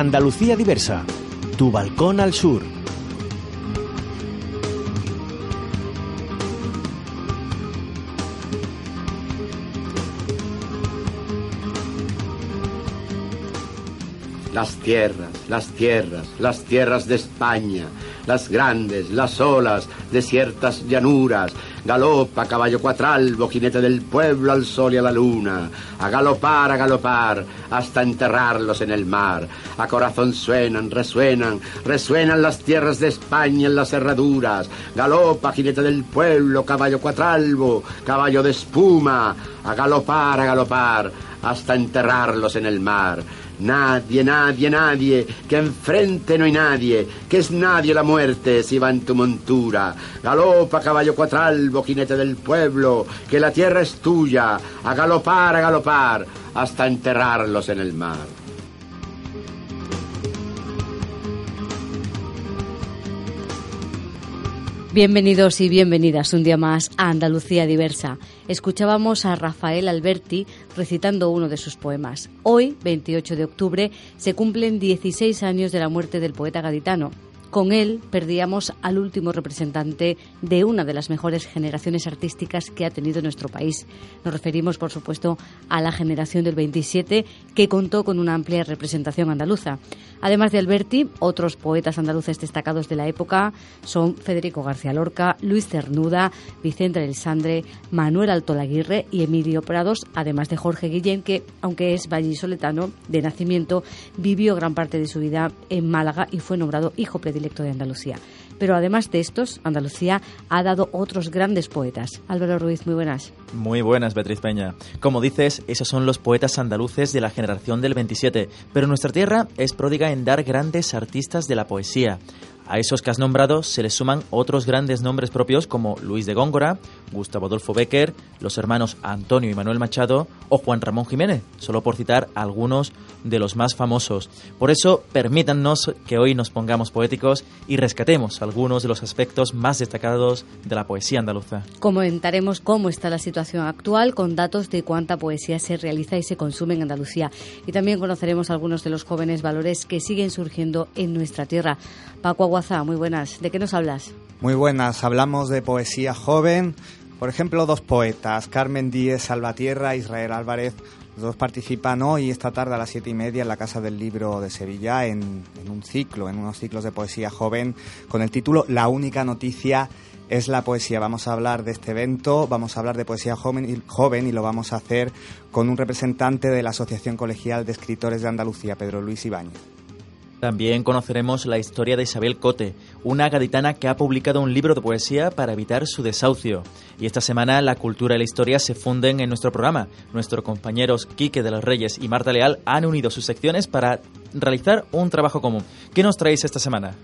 Andalucía Diversa, tu balcón al sur. Las tierras, las tierras, las tierras de España, las grandes, las olas, desiertas llanuras, galopa caballo cuatralbo, jinete del pueblo al sol y a la luna, a galopar, a galopar, hasta enterrarlos en el mar. A corazón suenan, resuenan, resuenan las tierras de España en las herraduras, galopa, jinete del pueblo, caballo cuatralbo, caballo de espuma, a galopar, a galopar, hasta enterrarlos en el mar. Nadie, nadie, nadie, que enfrente no hay nadie, que es nadie la muerte si va en tu montura. Galopa, caballo cuatralbo, jinete del pueblo, que la tierra es tuya, a galopar, a galopar, hasta enterrarlos en el mar. Bienvenidos y bienvenidas un día más a Andalucía Diversa. Escuchábamos a Rafael Alberti recitando uno de sus poemas. Hoy, 28 de octubre, se cumplen 16 años de la muerte del poeta gaditano. Con él perdíamos al último representante de una de las mejores generaciones artísticas que ha tenido nuestro país. Nos referimos, por supuesto, a la generación del 27, que contó con una amplia representación andaluza. Además de Alberti, otros poetas andaluces destacados de la época son Federico García Lorca, Luis Cernuda, Vicente Elsandre, Manuel Altolaguirre y Emilio Prados, además de Jorge Guillén, que, aunque es vallisoletano de nacimiento, vivió gran parte de su vida en Málaga y fue nombrado hijo predilecto de Andalucía. Pero además de estos, Andalucía ha dado otros grandes poetas. Álvaro Ruiz, muy buenas. Muy buenas, Beatriz Peña. Como dices, esos son los poetas andaluces de la generación del 27, pero nuestra tierra es pródiga en dar grandes artistas de la poesía. A esos que has nombrado se les suman otros grandes nombres propios como Luis de Góngora, Gustavo Adolfo Becker, los hermanos Antonio y Manuel Machado o Juan Ramón Jiménez, solo por citar algunos de los más famosos. Por eso, permítannos que hoy nos pongamos poéticos y rescatemos algunos de los aspectos más destacados de la poesía andaluza. Comentaremos cómo está la situación actual con datos de cuánta poesía se realiza y se consume en Andalucía. Y también conoceremos algunos de los jóvenes valores que siguen surgiendo en nuestra tierra. Paco Muy buenas. ¿De qué nos hablas? Muy buenas. Hablamos de poesía joven. Por ejemplo, dos poetas, Carmen Díez Salvatierra, Israel Álvarez. Los dos participan hoy, esta tarde a las siete y media, en la Casa del Libro de Sevilla, en, en un ciclo, en unos ciclos de poesía joven, con el título La única noticia es la poesía. Vamos a hablar de este evento, vamos a hablar de poesía joven y, joven y lo vamos a hacer con un representante de la Asociación Colegial de Escritores de Andalucía, Pedro Luis Ibáñez. También conoceremos la historia de Isabel Cote, una gaditana que ha publicado un libro de poesía para evitar su desahucio. Y esta semana la cultura y la historia se funden en nuestro programa. Nuestros compañeros Quique de los Reyes y Marta Leal han unido sus secciones para realizar un trabajo común. ¿Qué nos traéis esta semana?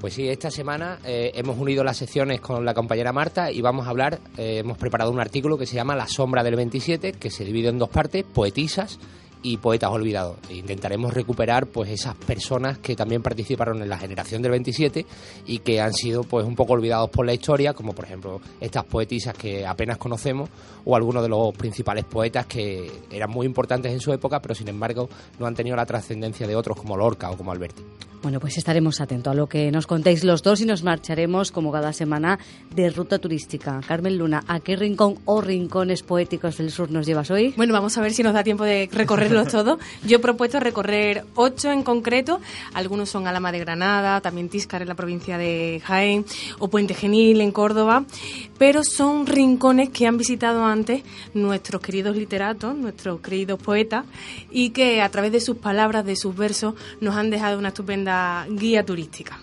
Pues sí, esta semana eh, hemos unido las secciones con la compañera Marta y vamos a hablar, eh, hemos preparado un artículo que se llama La sombra del 27, que se divide en dos partes, poetisas y poetas olvidados. E intentaremos recuperar pues esas personas que también participaron en la generación del 27 y que han sido pues un poco olvidados por la historia, como por ejemplo estas poetisas que apenas conocemos o algunos de los principales poetas que eran muy importantes en su época, pero sin embargo no han tenido la trascendencia de otros como Lorca o como Alberti. Bueno, pues estaremos atentos a lo que nos contéis los dos y nos marcharemos, como cada semana, de ruta turística. Carmen Luna, ¿a qué rincón o rincones poéticos del sur nos llevas hoy? Bueno, vamos a ver si nos da tiempo de recorrerlos todos. Yo he propuesto recorrer ocho en concreto. Algunos son Alama de Granada, también Tíscar en la provincia de Jaén o Puente Genil en Córdoba. Pero son rincones que han visitado antes nuestros queridos literatos, nuestros queridos poetas, y que a través de sus palabras, de sus versos, nos han dejado una estupenda guía turística.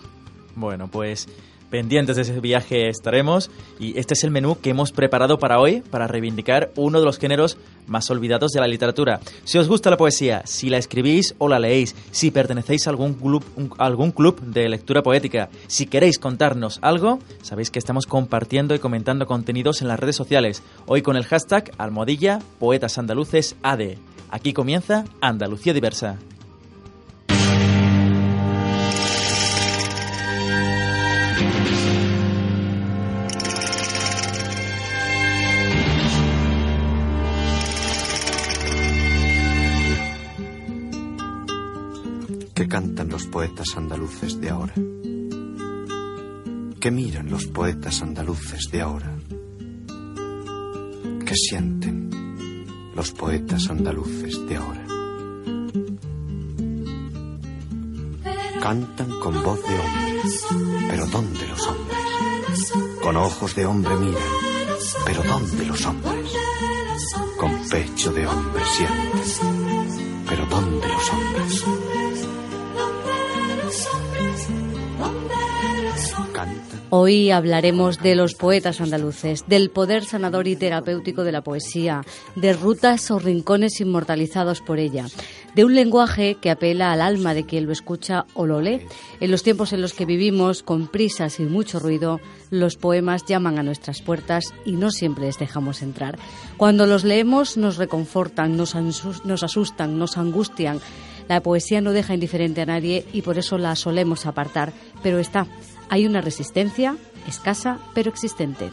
Bueno, pues pendientes de ese viaje estaremos y este es el menú que hemos preparado para hoy para reivindicar uno de los géneros más olvidados de la literatura. Si os gusta la poesía, si la escribís o la leéis, si pertenecéis a algún club, algún club de lectura poética, si queréis contarnos algo, sabéis que estamos compartiendo y comentando contenidos en las redes sociales. Hoy con el hashtag almohadilla poetas andaluces AD. Aquí comienza Andalucía Diversa. Poetas andaluces de ahora? ¿Qué miran los poetas andaluces de ahora? ¿Qué sienten los poetas andaluces de ahora? Cantan con voz de hombre, pero ¿dónde los hombres? Con ojos de hombre miran, pero ¿dónde los hombres? Con pecho de hombre sienten, pero ¿dónde los hombres? Hoy hablaremos de los poetas andaluces, del poder sanador y terapéutico de la poesía, de rutas o rincones inmortalizados por ella, de un lenguaje que apela al alma de quien lo escucha o lo lee. En los tiempos en los que vivimos, con prisas y mucho ruido, los poemas llaman a nuestras puertas y no siempre les dejamos entrar. Cuando los leemos nos reconfortan, nos, asustan, nos angustian. La poesía no deja indiferente a nadie y por eso la solemos apartar, pero está hay una resistencia, escasa pero existente.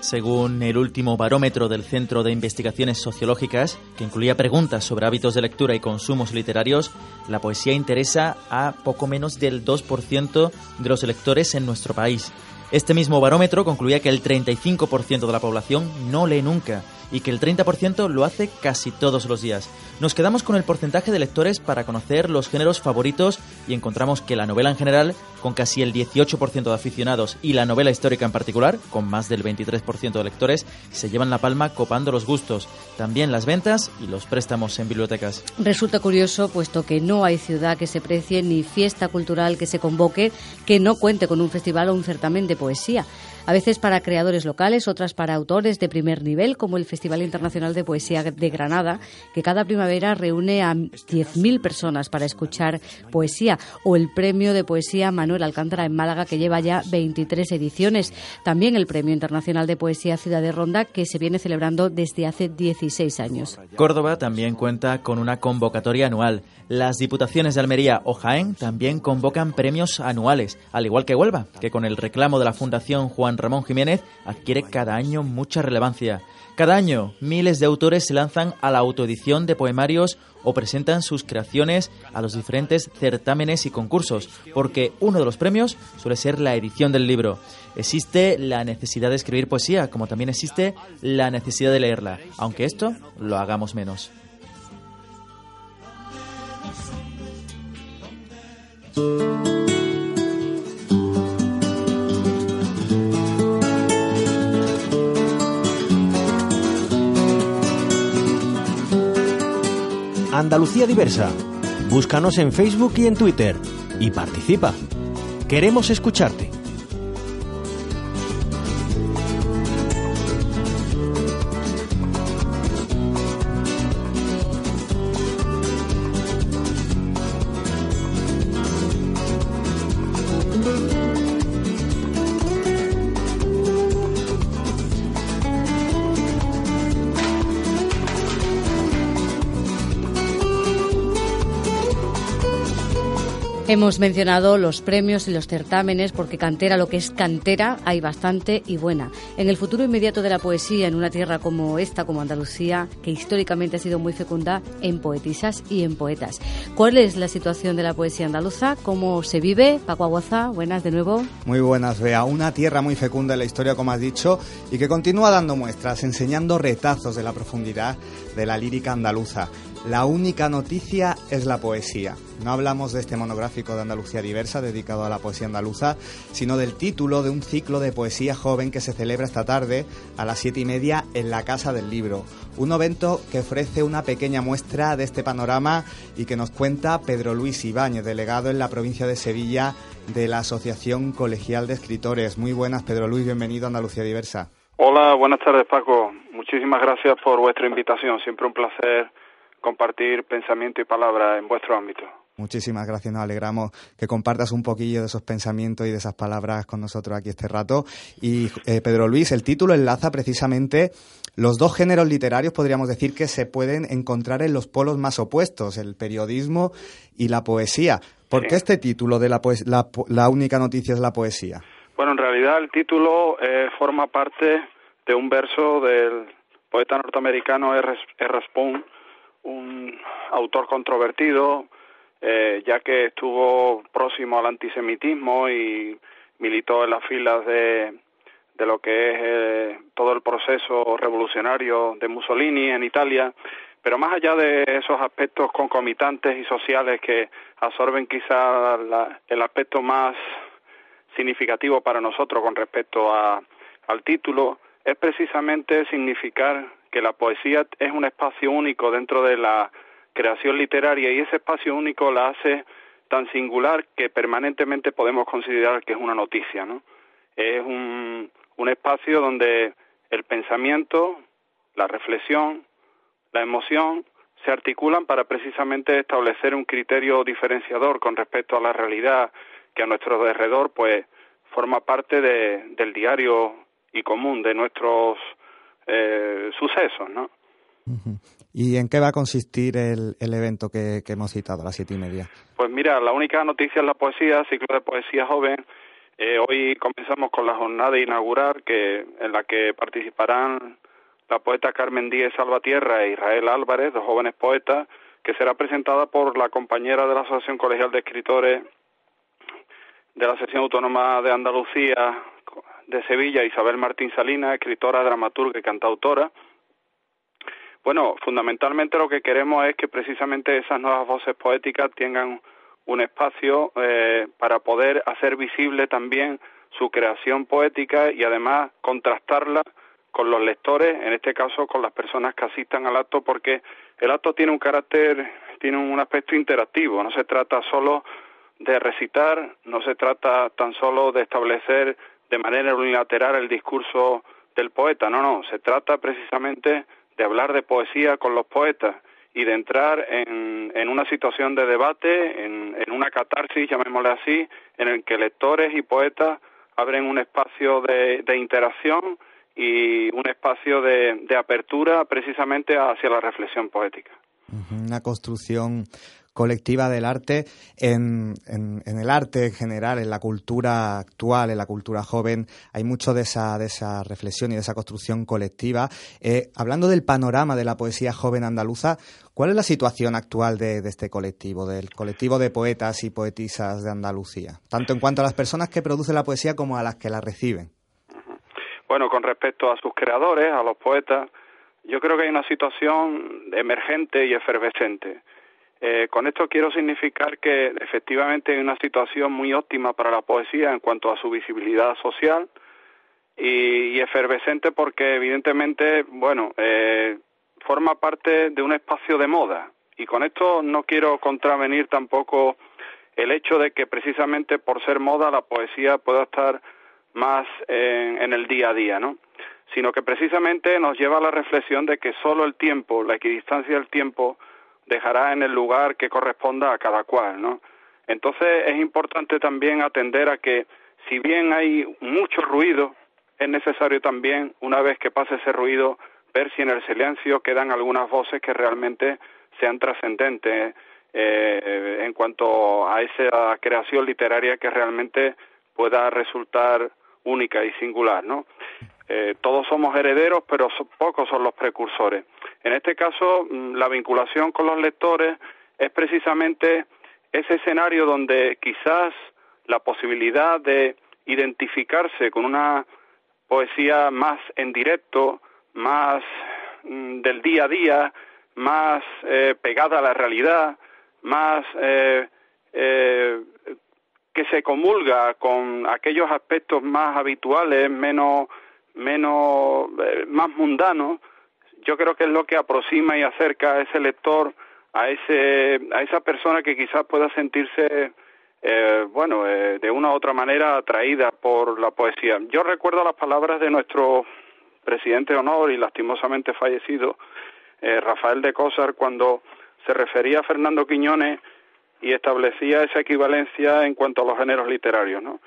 Según el último barómetro del Centro de Investigaciones Sociológicas, que incluía preguntas sobre hábitos de lectura y consumos literarios, la poesía interesa a poco menos del 2% de los lectores en nuestro país. Este mismo barómetro concluía que el 35% de la población no lee nunca y que el 30% lo hace casi todos los días. Nos quedamos con el porcentaje de lectores para conocer los géneros favoritos y encontramos que la novela en general, con casi el 18% de aficionados, y la novela histórica en particular, con más del 23% de lectores, se llevan la palma copando los gustos, también las ventas y los préstamos en bibliotecas. Resulta curioso, puesto que no hay ciudad que se precie ni fiesta cultural que se convoque que no cuente con un festival o un certamen de poesía a veces para creadores locales, otras para autores de primer nivel, como el Festival Internacional de Poesía de Granada, que cada primavera reúne a 10.000 personas para escuchar poesía, o el Premio de Poesía Manuel Alcántara en Málaga, que lleva ya 23 ediciones. También el Premio Internacional de Poesía Ciudad de Ronda, que se viene celebrando desde hace 16 años. Córdoba también cuenta con una convocatoria anual. Las diputaciones de Almería o Jaén también convocan premios anuales, al igual que Huelva, que con el reclamo de la Fundación Juan Ramón Jiménez adquiere cada año mucha relevancia. Cada año, miles de autores se lanzan a la autoedición de poemarios o presentan sus creaciones a los diferentes certámenes y concursos, porque uno de los premios suele ser la edición del libro. Existe la necesidad de escribir poesía, como también existe la necesidad de leerla, aunque esto lo hagamos menos. Andalucía Diversa. Búscanos en Facebook y en Twitter y participa. Queremos escucharte. Hemos mencionado los premios y los certámenes porque cantera, lo que es cantera, hay bastante y buena. En el futuro inmediato de la poesía, en una tierra como esta, como Andalucía, que históricamente ha sido muy fecunda en poetisas y en poetas. ¿Cuál es la situación de la poesía andaluza? ¿Cómo se vive? Paco Aguaza, buenas de nuevo. Muy buenas, Bea. Una tierra muy fecunda en la historia, como has dicho, y que continúa dando muestras, enseñando retazos de la profundidad de la lírica andaluza. La única noticia es la poesía. No hablamos de este monográfico de Andalucía Diversa dedicado a la poesía andaluza, sino del título de un ciclo de poesía joven que se celebra esta tarde a las siete y media en la Casa del Libro. Un evento que ofrece una pequeña muestra de este panorama y que nos cuenta Pedro Luis Ibáñez, delegado en la provincia de Sevilla de la Asociación Colegial de Escritores. Muy buenas, Pedro Luis, bienvenido a Andalucía Diversa. Hola, buenas tardes, Paco. Muchísimas gracias por vuestra invitación. Siempre un placer compartir pensamiento y palabra en vuestro ámbito. Muchísimas gracias, nos alegramos que compartas un poquillo de esos pensamientos y de esas palabras con nosotros aquí este rato. Y eh, Pedro Luis, el título enlaza precisamente los dos géneros literarios, podríamos decir, que se pueden encontrar en los polos más opuestos, el periodismo y la poesía. ¿Por qué este título de la, la, única noticia es la poesía? Bueno, en realidad el título eh, forma parte de un verso del poeta norteamericano R. R un autor controvertido, eh, ya que estuvo próximo al antisemitismo y militó en las filas de, de lo que es eh, todo el proceso revolucionario de Mussolini en Italia, pero más allá de esos aspectos concomitantes y sociales que absorben quizá el aspecto más significativo para nosotros con respecto a, al título, es precisamente significar que la poesía es un espacio único dentro de la creación literaria y ese espacio único la hace tan singular que permanentemente podemos considerar que es una noticia, ¿no? Es un, un espacio donde el pensamiento, la reflexión, la emoción se articulan para precisamente establecer un criterio diferenciador con respecto a la realidad que a nuestro alrededor pues forma parte de, del diario y común de nuestros eh, sucesos, ¿no? ¿Y en qué va a consistir el, el evento que, que, hemos citado a las siete y media? Pues mira, la única noticia es la poesía, ciclo de poesía joven. Eh, hoy comenzamos con la jornada inaugural que en la que participarán la poeta Carmen Díez Salvatierra e Israel Álvarez, dos jóvenes poetas, que será presentada por la compañera de la Asociación Colegial de Escritores de la Sección Autónoma de Andalucía de Sevilla, Isabel Martín Salinas, escritora, dramaturga y cantautora. Bueno, fundamentalmente lo que queremos es que precisamente esas nuevas voces poéticas tengan un espacio eh, para poder hacer visible también su creación poética y además contrastarla con los lectores, en este caso con las personas que asistan al acto, porque el acto tiene un carácter, tiene un aspecto interactivo, no se trata solo de recitar, no se trata tan solo de establecer de manera unilateral el discurso del poeta, no, no, se trata precisamente de hablar de poesía con los poetas y de entrar en, en una situación de debate, en, en, una catarsis, llamémosle así, en el que lectores y poetas abren un espacio de, de interacción y un espacio de, de, apertura precisamente hacia la reflexión poética. Una construcción colectiva del arte en, en, el arte en general, en la cultura actual, en la cultura joven, hay mucho de esa, de esa reflexión y de esa construcción colectiva. Eh, hablando del panorama de la poesía joven andaluza, ¿cuál es la situación actual de, de, este colectivo, del colectivo de poetas y poetisas de Andalucía? Tanto en cuanto a las personas que producen la poesía como a las que la reciben. Bueno, con respecto a sus creadores, a los poetas, yo creo que hay una situación emergente y efervescente eh, con esto quiero significar que efectivamente hay una situación muy óptima para la poesía en cuanto a su visibilidad social y, y efervescente porque evidentemente, bueno, eh, forma parte de un espacio de moda. Y con esto no quiero contravenir tampoco el hecho de que precisamente por ser moda la poesía pueda estar más en, en el día a día, ¿no? Sino que precisamente nos lleva a la reflexión de que solo el tiempo, la equidistancia del tiempo, dejará en el lugar que corresponda a cada cual, ¿no? Entonces es importante también atender a que si bien hay mucho ruido, es necesario también, una vez que pase ese ruido, ver si en el silencio quedan algunas voces que realmente sean trascendentes eh, en cuanto a esa creación literaria que realmente pueda resultar única y singular, ¿no? Eh, todos somos herederos, pero pocos son los precursores. En este caso, mm, la vinculación con los lectores es precisamente ese escenario donde quizás la posibilidad de identificarse con una poesía más en directo, más mm, del día a día, más eh, pegada a la realidad, más eh, eh, que se comulga con aquellos aspectos más habituales, menos menos, eh, más mundano, yo creo que es lo que aproxima y acerca a ese lector a ese a esa persona que quizás pueda sentirse eh, bueno eh, de una u otra manera atraída por la poesía. Yo recuerdo las palabras de nuestro presidente de honor y lastimosamente fallecido eh, Rafael de Cosar cuando se refería a Fernando Quiñones y establecía esa equivalencia en cuanto a los géneros literarios no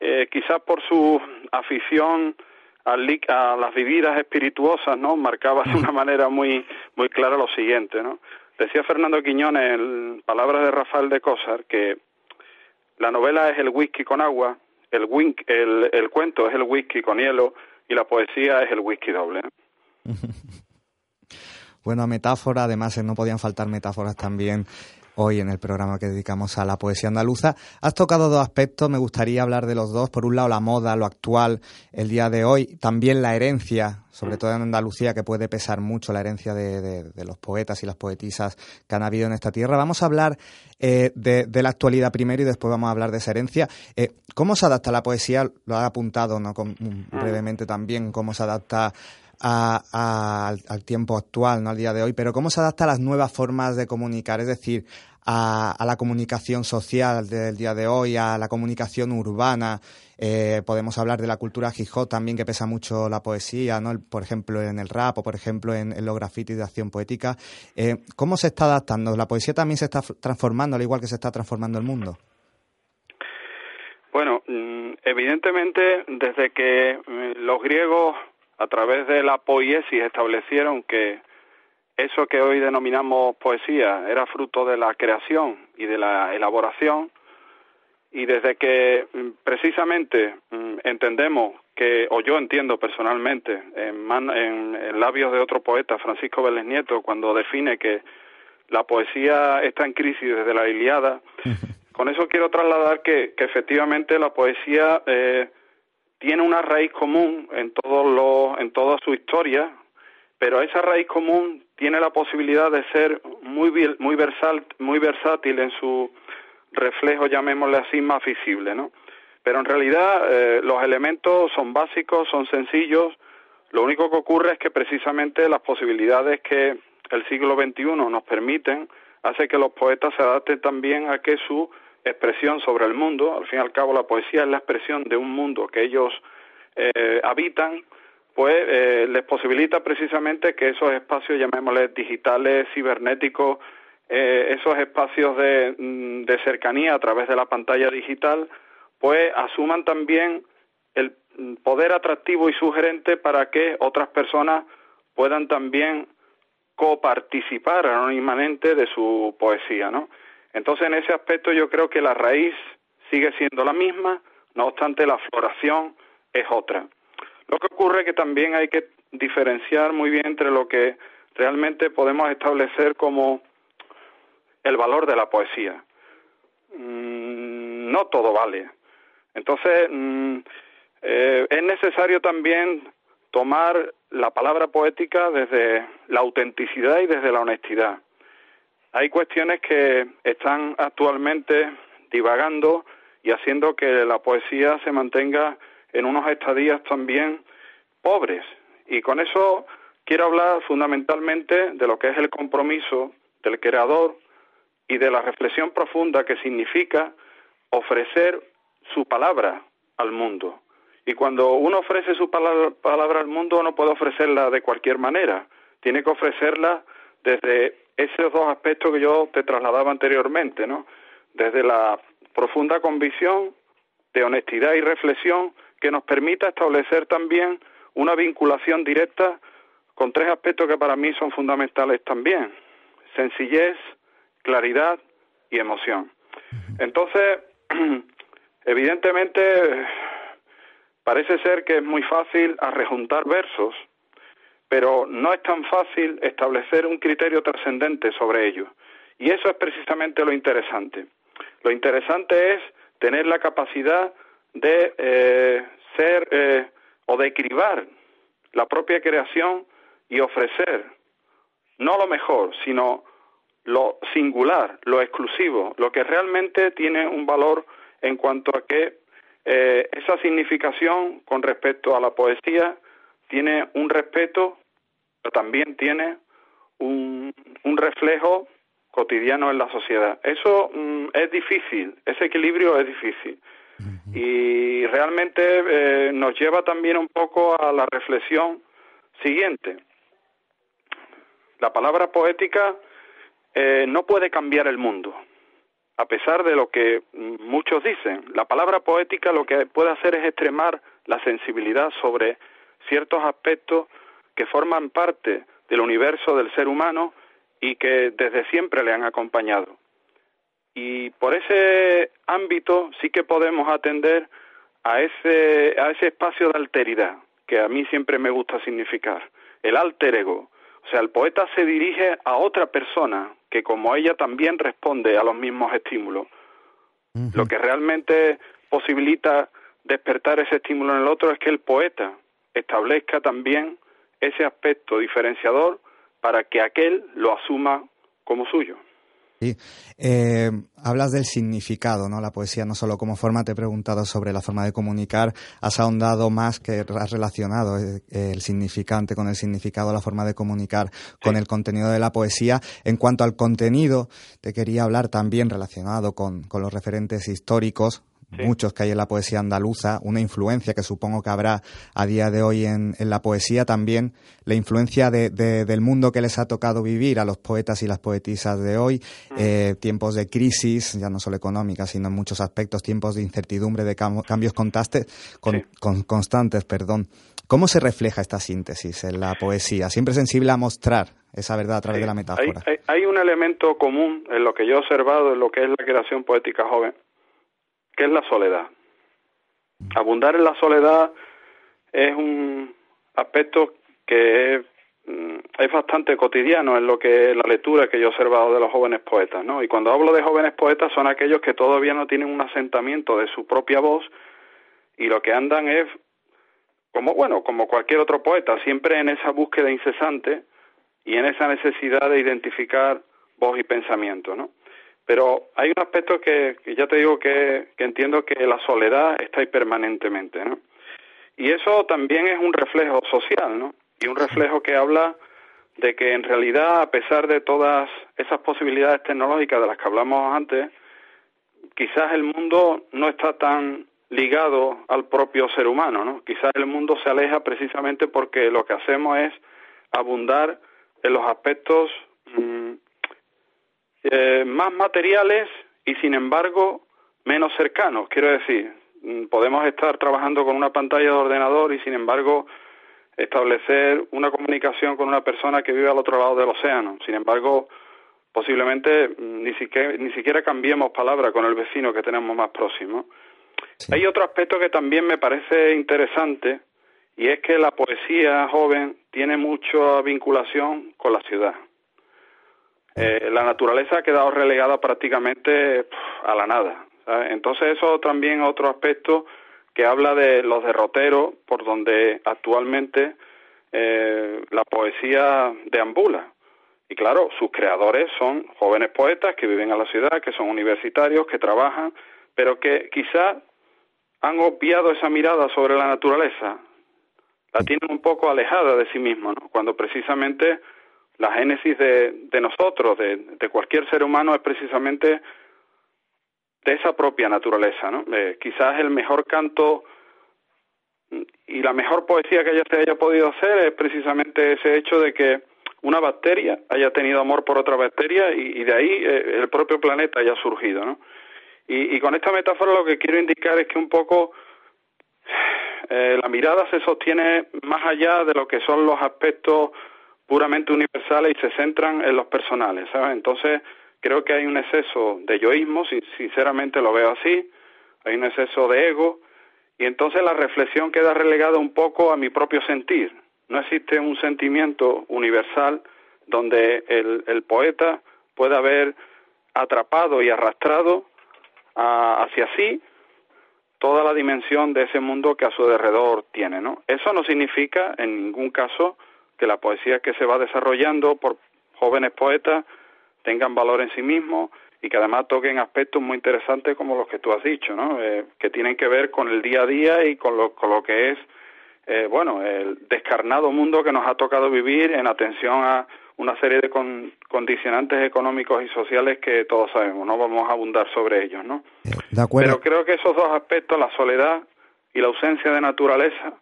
eh, quizás por su afición a las vividas espirituosas, ¿no? Marcaba de una manera muy, muy clara lo siguiente, ¿no? Decía Fernando Quiñones, en palabras de Rafael de Cosar, que la novela es el whisky con agua, el, wink, el, el cuento es el whisky con hielo y la poesía es el whisky doble. bueno, metáfora, además no podían faltar metáforas también hoy en el programa que dedicamos a la poesía andaluza. Has tocado dos aspectos, me gustaría hablar de los dos. Por un lado, la moda, lo actual, el día de hoy, también la herencia, sobre todo en Andalucía, que puede pesar mucho la herencia de, los poetas y las poetisas que han habido en esta tierra. Vamos a hablar eh, de, la actualidad primero y después vamos a hablar de esa herencia. Eh, ¿Cómo se adapta la poesía? Lo ha apuntado ¿no? Mm, brevemente también, cómo se adapta al, tiempo actual, ¿no? al día de hoy, pero cómo se adapta a las nuevas formas de comunicar, es decir, a, la comunicación social del día de hoy, a la comunicación urbana. Eh, podemos hablar de la cultura hip también, que pesa mucho la poesía, ¿no? por ejemplo, en el rap o, por ejemplo, en, los grafitis de acción poética. Eh, ¿Cómo se está adaptando? ¿La poesía también se está transformando, al igual que se está transformando el mundo? Bueno, mm, evidentemente, desde que mm, los griegos a través de la poiesis establecieron que eso que hoy denominamos poesía era fruto de la creación y de la elaboración. Y desde que mm, precisamente mm, entendemos que, o yo entiendo personalmente, en, en, labios de otro poeta, Francisco Vélez Nieto, cuando define que la poesía está en crisis desde la Iliada, con eso quiero trasladar que, que efectivamente la poesía eh, tiene una raíz común en todos en toda su historia, pero esa raíz común tiene la posibilidad de ser muy muy muy versátil en su reflejo, llamémosle así, más visible, ¿no? Pero en realidad eh, los elementos son básicos, son sencillos. Lo único que ocurre es que precisamente las posibilidades que el siglo XXI nos permiten hace que los poetas se adapten también a que su expresión sobre el mundo, al fin y al cabo la poesía es la expresión de un mundo que ellos eh, habitan, pues eh, les posibilita precisamente que esos espacios, llamémosles digitales, cibernéticos, eh, esos espacios de, mm, de cercanía a través de la pantalla digital, pues asuman también el poder atractivo y sugerente para que otras personas puedan también coparticipar anónimamente de su poesía, ¿no? Entonces, en ese aspecto yo creo que la raíz sigue siendo la misma, no obstante la floración es otra. Lo que ocurre es que también hay que diferenciar muy bien entre lo que realmente podemos establecer como el valor de la poesía. Mm, no todo vale. Entonces, mm, eh, es necesario también tomar la palabra poética desde la autenticidad y desde la honestidad. Hay cuestiones que están actualmente divagando y haciendo que la poesía se mantenga en unos estadías también pobres. Y con eso quiero hablar fundamentalmente de lo que es el compromiso del creador y de la reflexión profunda que significa ofrecer su palabra al mundo. Y cuando uno ofrece su palabra, al mundo no puede ofrecerla de cualquier manera, tiene que ofrecerla desde esos dos aspectos que yo te trasladaba anteriormente, ¿no? Desde la profunda convicción de honestidad y reflexión que nos permita establecer también una vinculación directa con tres aspectos que para mí son fundamentales también. Sencillez, claridad y emoción. Entonces, evidentemente, parece ser que es muy fácil arrejuntar versos pero no es tan fácil establecer un criterio trascendente sobre ello. Y eso es precisamente lo interesante. Lo interesante es tener la capacidad de eh, ser eh, o de cribar la propia creación y ofrecer no lo mejor, sino lo singular, lo exclusivo, lo que realmente tiene un valor en cuanto a que eh, esa significación con respecto a la poesía tiene un respeto pero también tiene un, reflejo cotidiano en la sociedad. Eso mm, es difícil, ese equilibrio es difícil. Y realmente eh, nos lleva también un poco a la reflexión siguiente. La palabra poética eh, no puede cambiar el mundo, a pesar de lo que muchos dicen. La palabra poética lo que puede hacer es extremar la sensibilidad sobre ciertos aspectos que forman parte del universo del ser humano y que desde siempre le han acompañado. Y por ese ámbito sí que podemos atender a ese, a ese espacio de alteridad que a mí siempre me gusta significar, el alter ego. O sea, el poeta se dirige a otra persona que como ella también responde a los mismos estímulos. Lo que realmente posibilita despertar ese estímulo en el otro es que el poeta establezca también ese aspecto diferenciador para que aquel lo asuma como suyo. Sí. Eh, hablas del significado, ¿no? La poesía no solo como forma, te he preguntado sobre la forma de comunicar, has ahondado más que has relacionado eh, el significante con el significado, la forma de comunicar con el contenido de la poesía. En cuanto al contenido, te quería hablar también relacionado con, con los referentes históricos, muchos que hay en la poesía andaluza, una influencia que supongo que habrá a día de hoy en, la poesía también, la influencia de, del mundo que les ha tocado vivir a los poetas y las poetisas de hoy, mm. eh, tiempos de crisis, ya no solo económica, sino en muchos aspectos, tiempos de incertidumbre, de cambios constantes, con, constantes. Perdón. ¿Cómo se refleja esta síntesis en la poesía? Siempre sensible a mostrar esa verdad a través de la metáfora. Hay, hay, un elemento común en lo que yo he observado en lo que es la creación poética joven, que es la soledad. Abundar en la soledad es un aspecto que es, mm, es, bastante cotidiano en lo que es la lectura que yo he observado de los jóvenes poetas, ¿no? Y cuando hablo de jóvenes poetas son aquellos que todavía no tienen un asentamiento de su propia voz y lo que andan es como bueno, como cualquier otro poeta, siempre en esa búsqueda incesante y en esa necesidad de identificar voz y pensamiento, ¿no? Pero hay un aspecto que, ya te digo que, entiendo que la soledad está ahí permanentemente, ¿no? Y eso también es un reflejo social, ¿no? Y un reflejo que habla de que en realidad, a pesar de todas esas posibilidades tecnológicas de las que hablamos antes, quizás el mundo no está tan ligado al propio ser humano, ¿no? Quizás el mundo se aleja precisamente porque lo que hacemos es abundar en los aspectos eh, más materiales y sin embargo menos cercanos. Quiero decir, mm, podemos estar trabajando con una pantalla de ordenador y sin embargo establecer una comunicación con una persona que vive al otro lado del océano. Sin embargo, posiblemente mm, ni siquiera, ni siquiera cambiemos palabra con el vecino que tenemos más próximo. Hay otro aspecto que también me parece interesante y es que la poesía joven tiene mucha vinculación con la ciudad. Eh, la naturaleza ha quedado relegada prácticamente a la nada. Entonces eso también otro aspecto que habla de los derroteros por donde actualmente eh, la poesía deambula. Y claro, sus creadores son jóvenes poetas que viven en la ciudad, que son universitarios, que trabajan, pero que quizás han obviado esa mirada sobre la naturaleza, la tienen un poco alejada de sí mismos, ¿no? cuando precisamente la génesis de, nosotros, de, cualquier ser humano, es precisamente de esa propia naturaleza. ¿no? Eh, quizás el mejor canto y la mejor poesía que haya, se haya podido hacer es precisamente ese hecho de que una bacteria haya tenido amor por otra bacteria y, de ahí eh, el propio planeta haya surgido. ¿no? Y, con esta metáfora lo que quiero indicar es que un poco eh, la mirada se sostiene más allá de lo que son los aspectos puramente universales y se centran en los personales, ¿sabes? Entonces, creo que hay un exceso de yoísmo, sinceramente lo veo así, hay un exceso de ego, y entonces la reflexión queda relegada un poco a mi propio sentir. No existe un sentimiento universal donde el, el poeta pueda haber atrapado y arrastrado hacia sí toda la dimensión de ese mundo que a su alrededor tiene, ¿no? Eso no significa en ningún caso que la poesía que se va desarrollando por jóvenes poetas tengan valor en sí mismo y que además toquen aspectos muy interesantes como los que tú has dicho, ¿no? Eh, que tienen que ver con el día a día y con lo, con lo que es, eh, bueno, el descarnado mundo que nos ha tocado vivir en atención a una serie de condicionantes económicos y sociales que todos sabemos, no vamos a abundar sobre ellos, ¿no? De acuerdo. Pero creo que esos dos aspectos, la soledad y la ausencia de naturaleza,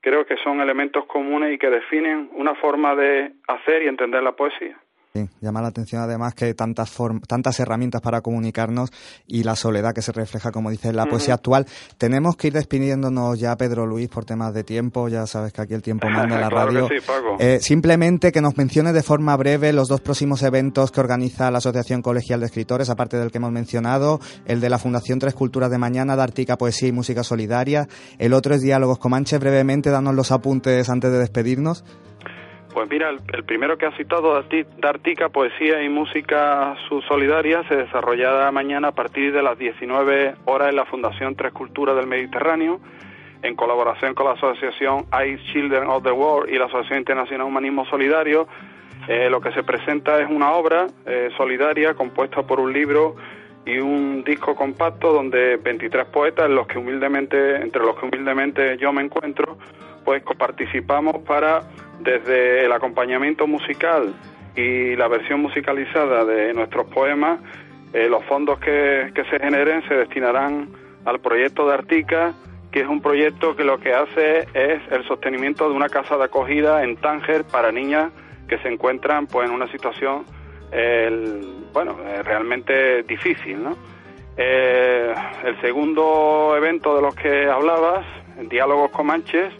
creo que son elementos comunes y que definen una forma de hacer y entender la poesía. Sí, llama la atención además que tantas, tantas herramientas para comunicarnos y la soledad que se refleja, como dice, en la poesía actual. Tenemos que ir despidiéndonos ya, Pedro Luis, por temas de tiempo. Ya sabes que aquí el tiempo manda en la radio. Eh, simplemente que nos mencione de forma breve los dos próximos eventos que organiza la Asociación Colegial de Escritores, aparte del que hemos mencionado, el de la Fundación Tres Culturas de Mañana, de Artica Poesía y Música Solidaria. El otro es Diálogos Comanche. Brevemente, danos los apuntes antes de despedirnos. Pues mira, el, primero que ha citado, Dartica, Poesía y Música Solidaria, se desarrollará mañana a partir de las 19 horas en la Fundación Tres Culturas del Mediterráneo, en colaboración con la Asociación Ice Children of the World y la Asociación Internacional Humanismo Solidario. Eh, lo que se presenta es una obra eh, solidaria compuesta por un libro y un disco compacto donde 23 poetas, los que humildemente, entre los que humildemente yo me encuentro, pues participamos para desde el acompañamiento musical y la versión musicalizada de nuestros poemas, eh, los fondos que, que se generen se destinarán al proyecto de Artica, que es un proyecto que lo que hace es el sostenimiento de una casa de acogida en Tánger para niñas que se encuentran pues en una situación bueno eh, realmente difícil ¿no? Eh, el segundo evento de los que hablabas diálogos comanches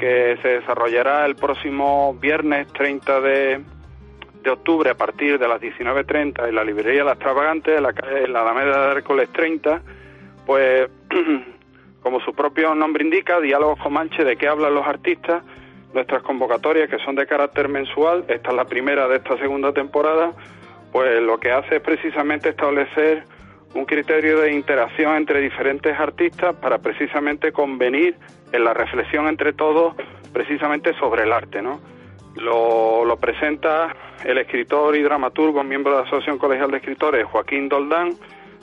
que se desarrollará el próximo viernes 30 de, de octubre a partir de las 19.30 en la librería La Extravagante, en la, calle, en la Alameda de Hércules 30, pues como su propio nombre indica, diálogos comanche de qué hablan los artistas, nuestras convocatorias que son de carácter mensual, esta es la primera de esta segunda temporada, pues lo que hace es precisamente establecer un criterio de interacción entre diferentes artistas para precisamente convenir en la reflexión entre todos precisamente sobre el arte, ¿no? Lo, presenta el escritor y dramaturgo, miembro de la Asociación Colegial de Escritores, Joaquín Doldán.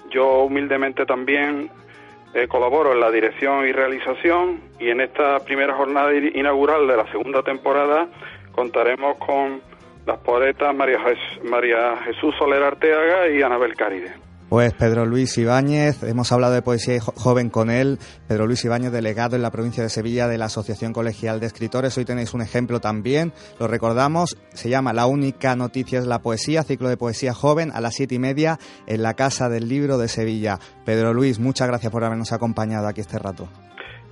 Yo humildemente también eh, colaboro en la dirección y realización y en esta primera jornada inaugural de la segunda temporada contaremos con las poetas María, Jesús Soler Arteaga y Anabel Caride. Pues Pedro Luis Ibáñez, hemos hablado de poesía joven con él. Pedro Luis Ibáñez, delegado en la provincia de Sevilla de la Asociación Colegial de Escritores. Hoy tenéis un ejemplo también, lo recordamos, se llama La única noticia es la poesía, ciclo de poesía joven a las siete y media en la Casa del Libro de Sevilla. Pedro Luis, muchas gracias por habernos acompañado aquí este rato.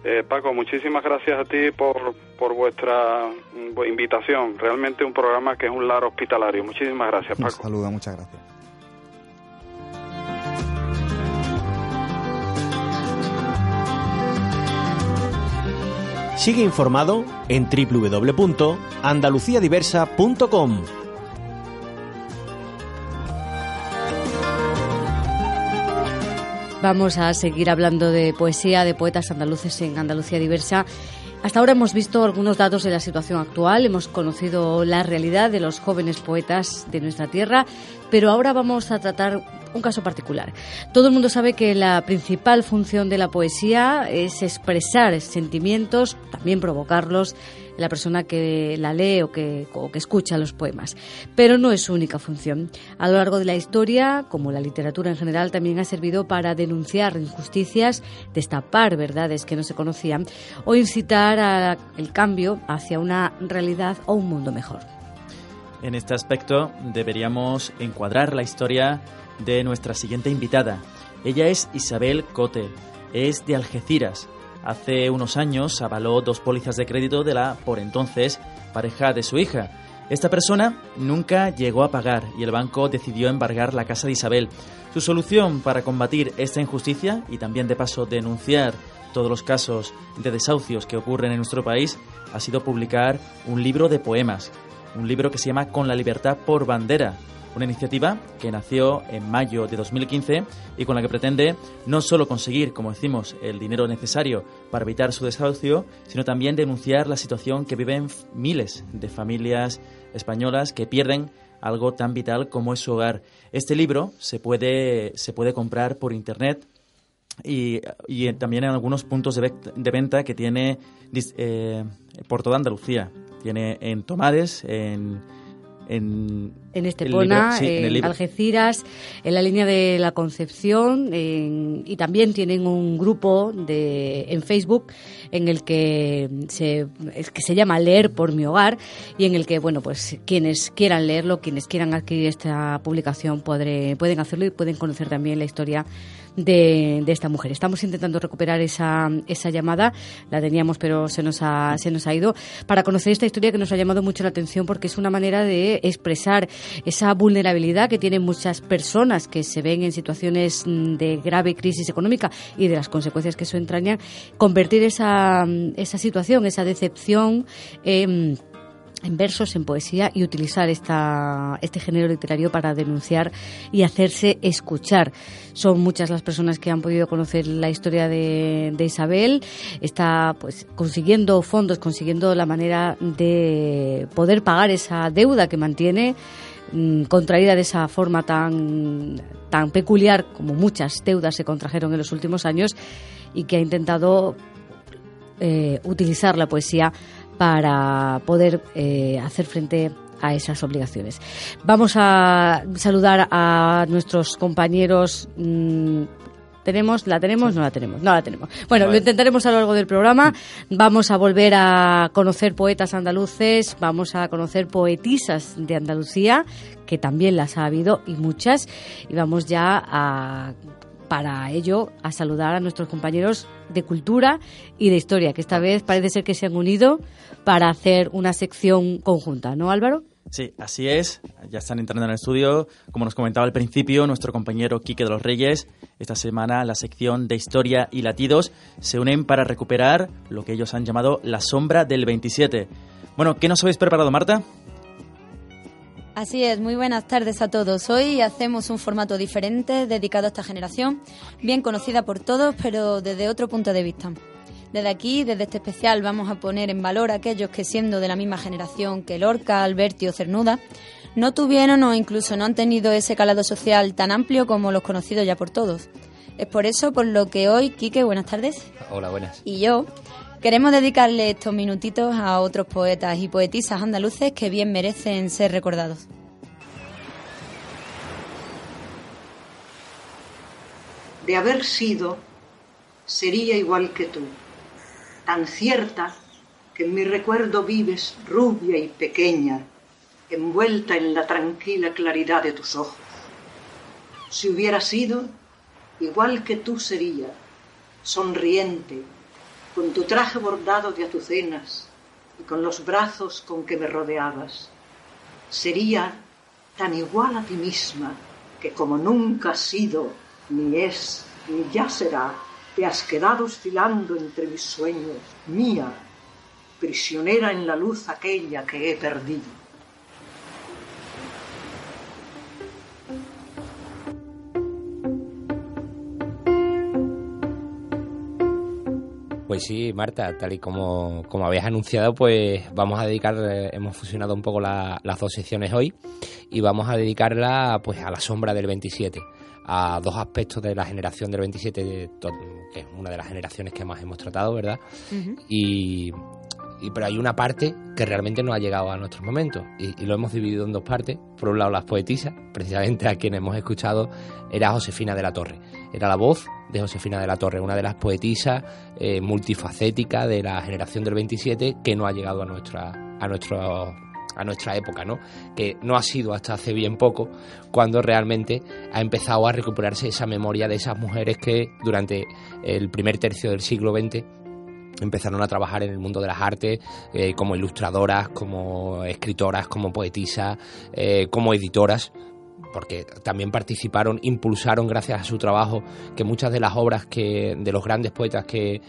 Eh, Paco, muchísimas gracias a ti por, por vuestra invitación. Realmente un programa que es un lar hospitalario. Muchísimas gracias, Paco. Un saludo, muchas gracias. Sigue informado en www.andaluciadiversa.com. Vamos a seguir hablando de poesía, de poetas andaluces en Andalucía Diversa. Hasta ahora hemos visto algunos datos de la situación actual, hemos conocido la realidad de los jóvenes poetas de nuestra tierra, pero ahora vamos a tratar un caso particular. Todo el mundo sabe que la principal función de la poesía es expresar sentimientos, también provocarlos la persona que la lee o que, que escucha los poemas. Pero no es su única función. A lo largo de la historia, como la literatura en general, también ha servido para denunciar injusticias, destapar verdades que no se conocían o incitar al cambio hacia una realidad o un mundo mejor. En este aspecto deberíamos encuadrar la historia de nuestra siguiente invitada. Ella es Isabel Cote, es de Algeciras. Hace unos años avaló dos pólizas de crédito de la, por entonces, pareja de su hija. Esta persona nunca llegó a pagar y el banco decidió embargar la casa de Isabel. Su solución para combatir esta injusticia y también de paso denunciar todos los casos de desahucios que ocurren en nuestro país ha sido publicar un libro de poemas, un libro que se llama Con la libertad por bandera, una iniciativa que nació en mayo de 2015 y con la que pretende no solo conseguir, como decimos, el dinero necesario para evitar su desahucio, sino también denunciar la situación que viven miles de familias españolas que pierden algo tan vital como es su hogar. Este libro se puede, se puede comprar por internet y, también en algunos puntos de, venta que tiene eh, por toda Andalucía. Tiene en Tomares, en en, en Estepona, en, Algeciras, en la línea de la Concepción y también tienen un grupo de, en Facebook en el que se, que se llama Leer por mi hogar y en el que, bueno, pues quienes quieran leerlo, quienes quieran adquirir esta publicación pueden hacerlo y pueden conocer también la historia de, esta mujer. Estamos intentando recuperar esa, esa llamada, la teníamos pero se nos, ha, se nos ha ido, para conocer esta historia que nos ha llamado mucho la atención porque es una manera de expresar esa vulnerabilidad que tienen muchas personas que se ven en situaciones mm, de grave crisis económica y de las consecuencias que eso entraña, convertir esa, esa situación, esa decepción en en versos, en poesía y utilizar esta, este género literario para denunciar y hacerse escuchar. Son muchas las personas que han podido conocer la historia de, de Isabel. Está pues consiguiendo fondos, consiguiendo la manera de poder pagar esa deuda que mantiene mm, contraída de esa forma tan, tan peculiar como muchas deudas se contrajeron en los últimos años y que ha intentado eh, utilizar la poesía para poder eh, hacer frente a esas obligaciones. Vamos a saludar a nuestros compañeros. mm, ¿Tenemos? ¿La tenemos? No la tenemos. No la tenemos. Bueno, lo intentaremos a lo largo del programa. Vamos a volver a conocer poetas andaluces, vamos a conocer poetisas de Andalucía, que también las ha habido y muchas. Y vamos ya a para ello a saludar a nuestros compañeros de cultura y de historia, que esta vez parece ser que se han unido para hacer una sección conjunta, ¿no, Álvaro? Sí, así es. Ya están entrando en el estudio. Como nos comentaba al principio, nuestro compañero Quique de los Reyes, esta semana la sección de Historia y Latidos se unen para recuperar lo que ellos han llamado la sombra del 27. Bueno, ¿qué nos habéis preparado, Marta? Así es, muy buenas tardes a todos. Hoy hacemos un formato diferente dedicado a esta generación, bien conocida por todos, pero desde otro punto de vista. Desde aquí, desde este especial, vamos a poner en valor a aquellos que, siendo de la misma generación que Lorca, Alberti o Cernuda, no tuvieron o incluso no han tenido ese calado social tan amplio como los conocidos ya por todos. Es por eso por lo que hoy, Quique, buenas tardes, Hola, buenas. y yo queremos dedicarle estos minutitos a otros poetas y poetisas andaluces que bien merecen ser recordados. de haber sido, sería igual que tú, tan cierta que en mi recuerdo vives rubia y pequeña, envuelta en la tranquila claridad de tus ojos. Si hubiera sido, igual que tú sería, sonriente, con tu traje bordado de azucenas y con los brazos con que me rodeabas. Sería tan igual a ti misma que como nunca has sido, ni es, ni ya será, te has quedado oscilando entre mis sueños, mía, prisionera en la luz aquella que he perdido. Pues sí, Marta, tal y como, como habías anunciado, pues vamos a dedicar, eh, hemos fusionado un poco la- las dos secciones hoy y vamos a dedicarla pues a la sombra del 27, a dos aspectos de la generación del 27, de to- que es una de las generaciones que más hemos tratado, ¿verdad? y, y- pero hay una parte que realmente no ha llegado a nuestros momentos y, y lo hemos dividido en dos partes. Por un lado las poetisas, precisamente a quien hemos escuchado era Josefina de la Torre. Era la voz de Josefina de la Torre, una de las poetisas eh, multifacéticas de la generación del 27 que no ha llegado a nuestra a nuestro a nuestra época, ¿no? Que no ha sido hasta hace bien poco cuando realmente ha empezado a recuperarse esa memoria de esas mujeres que durante el primer tercio del siglo XX empezaron a trabajar en el mundo de las artes eh, como ilustradoras, como escritoras, como poetisas, eh, como editoras porque también participaron, impulsaron gracias a su trabajo que muchas de las obras que de los grandes poetas que,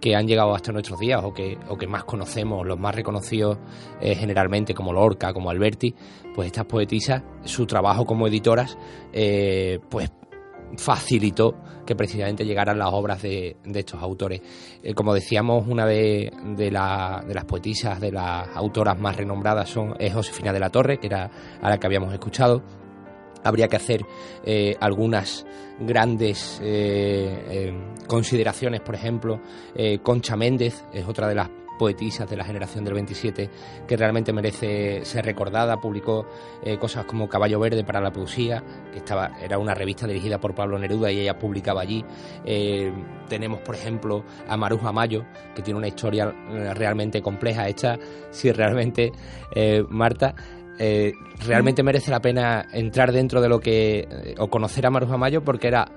que han llegado hasta nuestros días o que, o que más conocemos, los más reconocidos eh, generalmente como Lorca, como Alberti, pues estas poetisas, su trabajo como editoras, eh, pues facilitó que precisamente llegaran las obras de, de estos autores. Eh, como decíamos, una de, de, la- de las poetisas, de las autoras más renombradas son, es Josefina de la Torre, que era a la que habíamos escuchado. Habría que hacer eh, algunas grandes eh, eh, consideraciones, por ejemplo, Concha Méndez es otra de las poetisas de la generación del 27 que realmente merece ser recordada. Publicó cosas como Caballo Verde para la Poesía, que estaba, era una revista dirigida por Pablo Neruda y ella publicaba allí. Tenemos, por ejemplo, a Maruja Mayo, que tiene una historia realmente compleja. Esta, si realmente, Marta, eh, realmente merece la pena entrar dentro de lo que. eh, o conocer a Maruja Mayo porque era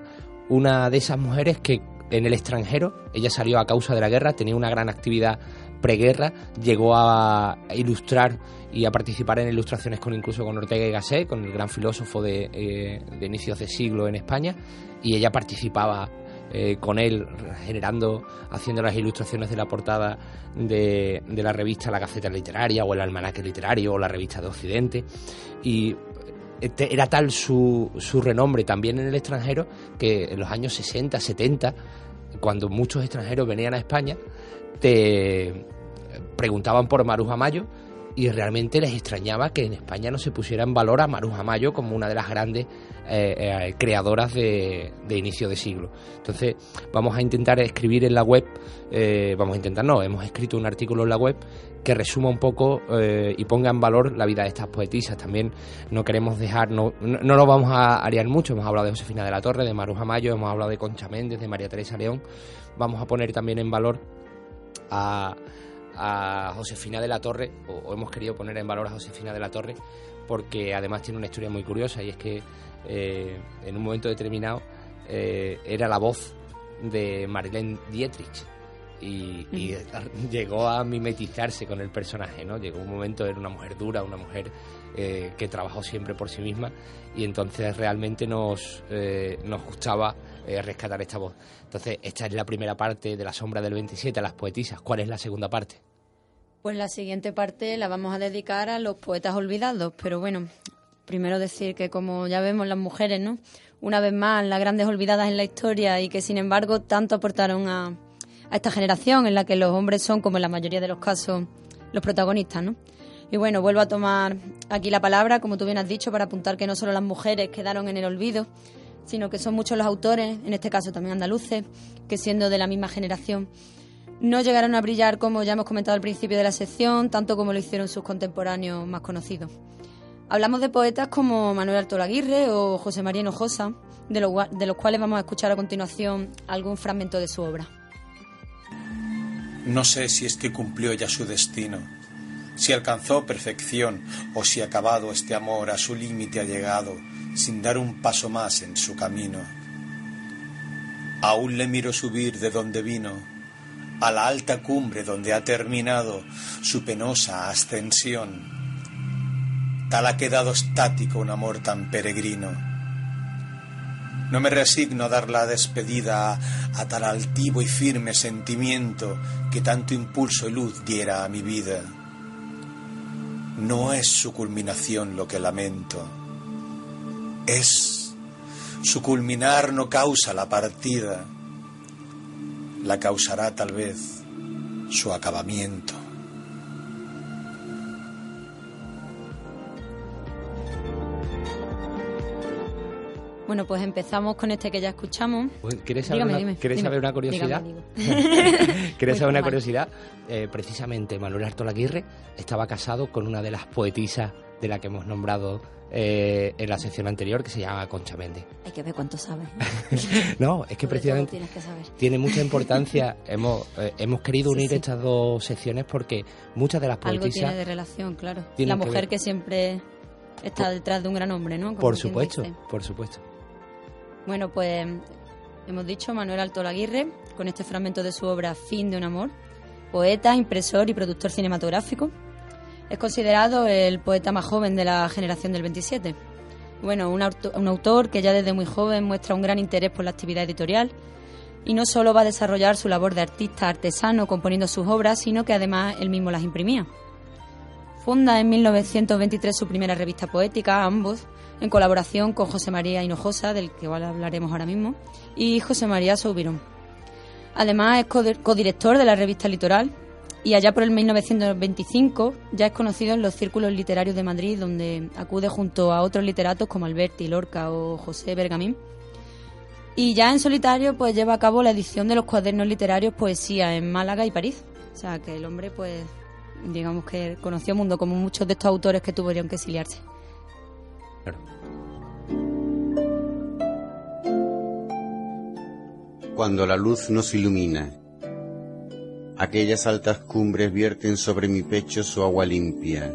una de esas mujeres que en el extranjero, ella salió a causa de la guerra, tenía una gran actividad preguerra, llegó a ilustrar y a participar en ilustraciones con incluso con Ortega y Gasset, con el gran filósofo de, eh, de inicios de siglo en España, y ella participaba eh, con él, generando, haciendo las ilustraciones de la portada de, de la revista La Gaceta Literaria o el Almanaque Literario o la revista de Occidente. Y este, era tal su, su renombre también en el extranjero que en los años 60, 70, cuando muchos extranjeros venían a España, te preguntaban por Maruja Mayo y realmente les extrañaba que en España no se pusiera en valor a Maruja Mayo como una de las grandes eh, eh, creadoras de, inicio de siglo. Entonces vamos a intentar escribir en la web, eh, vamos a intentar, no, hemos escrito un artículo en la web que resuma un poco y ponga en valor la vida de estas poetisas. También no queremos dejar, no, no, lo vamos a arear mucho, hemos hablado de Josefina de la Torre, de Maruja Mayo, hemos hablado de Concha Méndez, de María Teresa León, vamos a poner también en valor a a Josefina de la Torre, o, hemos querido poner en valor a Josefina de la Torre, porque además tiene una historia muy curiosa y es que eh, en un momento determinado eh, era la voz de Marlene Dietrich. Y, llegó a mimetizarse con el personaje, ¿no? Llegó un momento, era una mujer dura, una mujer eh, que trabajó siempre por sí misma y entonces realmente nos, nos gustaba rescatar esta voz. Entonces, esta es la primera parte de La sombra del 27, a las poetisas. ¿Cuál es la segunda parte? Pues la siguiente parte la vamos a dedicar a los poetas olvidados, pero bueno, primero decir que como ya vemos las mujeres, ¿no? Una vez más, las grandes olvidadas en la historia y que sin embargo tanto aportaron a, esta generación en la que los hombres son, como en la mayoría de los casos, los protagonistas, ¿no? Y bueno, vuelvo a tomar aquí la palabra, como tú bien has dicho, para apuntar que no solo las mujeres quedaron en el olvido, sino que son muchos los autores, en este caso también andaluces, que siendo de la misma generación, no llegaron a brillar, como ya hemos comentado al principio de la sección, tanto como lo hicieron sus contemporáneos más conocidos. Hablamos de poetas como Manuel Alto Laguirre o José María Hinojosa, de, de los cuales vamos a escuchar a continuación algún fragmento de su obra. No sé si es que cumplió ya su destino, si alcanzó perfección o si acabado este amor a su límite ha llegado sin dar un paso más en su camino. Aún le miro subir de donde vino a la alta cumbre donde ha terminado su penosa ascensión. Tal ha quedado estático un amor tan peregrino. No me resigno a dar la despedida a, tal altivo y firme sentimiento que tanto impulso y luz diera a mi vida. No es su culminación lo que lamento, es su culminar no causa la partida la causará tal vez su acabamiento. Bueno, pues empezamos con este que ya escuchamos. Pues, ¿Quieres saber, una, curiosidad? ¿Quieres saber una curiosidad? Eh, precisamente Manuel Artolaguirre estaba casado con una de las poetisas de la que hemos nombrado eh, en la sección anterior que se llama Concha Méndez. Hay que ver cuánto sabe. no, es que precisamente tiene mucha importancia. hemos, eh, hemos querido unir estas dos secciones porque muchas de las poetisas... Algo tiene de relación, claro. La mujer que, siempre está detrás de un gran hombre, ¿no? por supuesto, por supuesto. Bueno, pues hemos dicho Manuel Alto Laguirre con este fragmento de su obra Fin de un amor, poeta, impresor y productor cinematográfico es considerado el poeta más joven de la generación del 27. Bueno, un, autor que ya desde muy joven muestra un gran interés por la actividad editorial y no solo va a desarrollar su labor de artista artesano componiendo sus obras, sino que además él mismo las imprimía. Funda en 1923 su primera revista poética, Ambos, en colaboración con José María Hinojosa, del que hablaremos ahora mismo, y José María Soubirón. Además es codirector de la revista Litoral, y allá por el 1925 ya es conocido en los círculos literarios de Madrid, donde acude junto a otros literatos como Alberti, Lorca o José Bergamín. Y ya en solitario pues lleva a cabo la edición de los cuadernos literarios Poesía en Málaga y París. O sea que el hombre pues digamos que conoció el mundo como muchos de estos autores que tuvieron que exiliarse. Cuando la luz nos ilumina Aquellas altas cumbres vierten sobre mi pecho su agua limpia,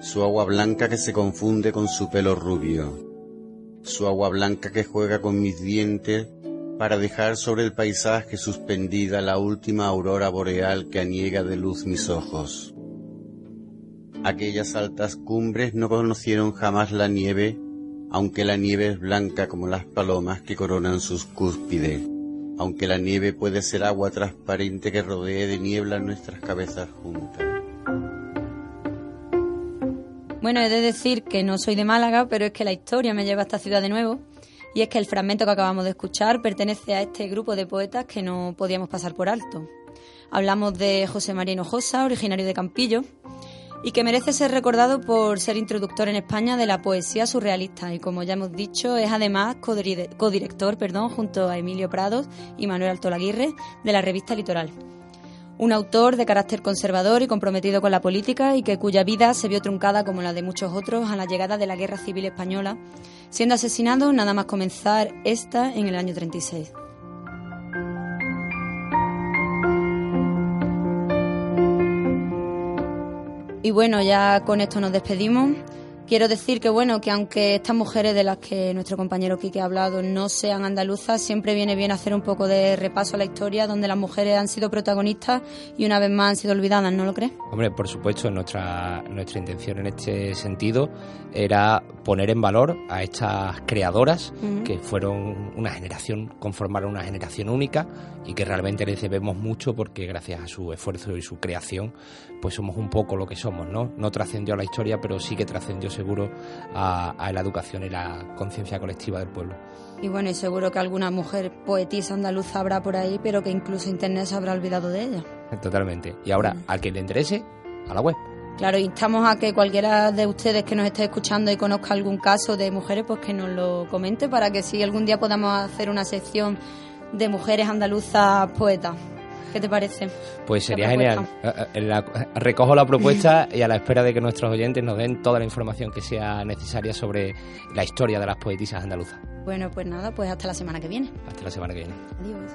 su agua blanca que se confunde con su pelo rubio, su agua blanca que juega con mis dientes para dejar sobre el paisaje suspendida la última aurora boreal que aniega de luz mis ojos. Aquellas altas cumbres no conocieron jamás la nieve, aunque la nieve es blanca como las palomas que coronan sus cúspides aunque la nieve puede ser agua transparente que rodee de niebla nuestras cabezas juntas. Bueno, he de decir que no soy de Málaga, pero es que la historia me lleva a esta ciudad de nuevo. Y es que el fragmento que acabamos de escuchar pertenece a este grupo de poetas que no podíamos pasar por alto. Hablamos de José María Hinojosa, originario de Campillo, y que merece ser recordado por ser introductor en España de la poesía surrealista y como ya hemos dicho es además codirector perdón, junto a Emilio Prados y Manuel Alto Laguirre de la revista Litoral. Un autor de carácter conservador y comprometido con la política y que cuya vida se vio truncada como la de muchos otros a la llegada de la Guerra Civil Española, siendo asesinado nada más comenzar esta en el año 36. Y bueno, ya con esto nos despedimos. Quiero decir que bueno, que aunque estas mujeres de las que nuestro compañero Quique ha hablado no sean andaluzas, siempre viene bien hacer un poco de repaso a la historia donde las mujeres han sido protagonistas y una vez más han sido olvidadas, ¿no lo crees? Hombre, por supuesto, nuestra, nuestra intención en este sentido era poner en valor a estas creadoras que fueron una generación, conformaron una generación única y que realmente les debemos mucho porque gracias a su esfuerzo y su creación pues somos un poco lo que somos, ¿no? No trascendió a la historia, pero sí que trascendió seguro a, la educación y la conciencia colectiva del pueblo. Y bueno, y seguro que alguna mujer poetisa andaluza habrá por ahí, pero que incluso Internet se habrá olvidado de ella. Totalmente. Y ahora, al que le interese, a la web. Claro, instamos a que cualquiera de ustedes que nos esté escuchando y conozca algún caso de mujeres, pues que nos lo comente para que si algún día podamos hacer una sección de mujeres andaluzas poetas. ¿Qué te parece? Pues sería genial. Eh, eh, recojo la propuesta y a la espera de que nuestros oyentes nos den toda la información que sea necesaria sobre la historia de las poetisas andaluzas. Bueno, pues nada, pues hasta la semana que viene. Hasta la semana que viene. Adiós.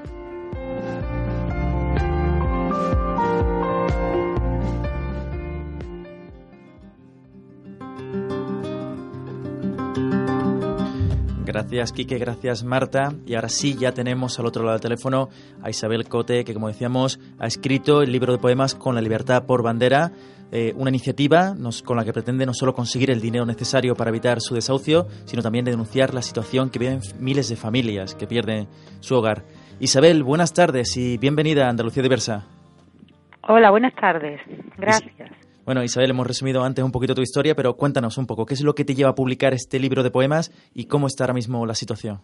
Gracias, Quique, gracias, Marta. Y ahora sí, ya tenemos al otro lado del teléfono a Isabel Cote, que como decíamos, ha escrito el libro de poemas Con la libertad por bandera, eh, una iniciativa con la que pretende no solo conseguir el dinero necesario para evitar su desahucio, sino también denunciar la situación que viven miles de familias que pierden su hogar. Isabel, buenas tardes y bienvenida a Andalucía Diversa. Hola, buenas tardes. Gracias. Bueno, Isabel, hemos resumido antes un poquito tu historia, pero cuéntanos un poco, ¿qué es lo que te lleva a publicar este libro de poemas y cómo está ahora mismo la situación?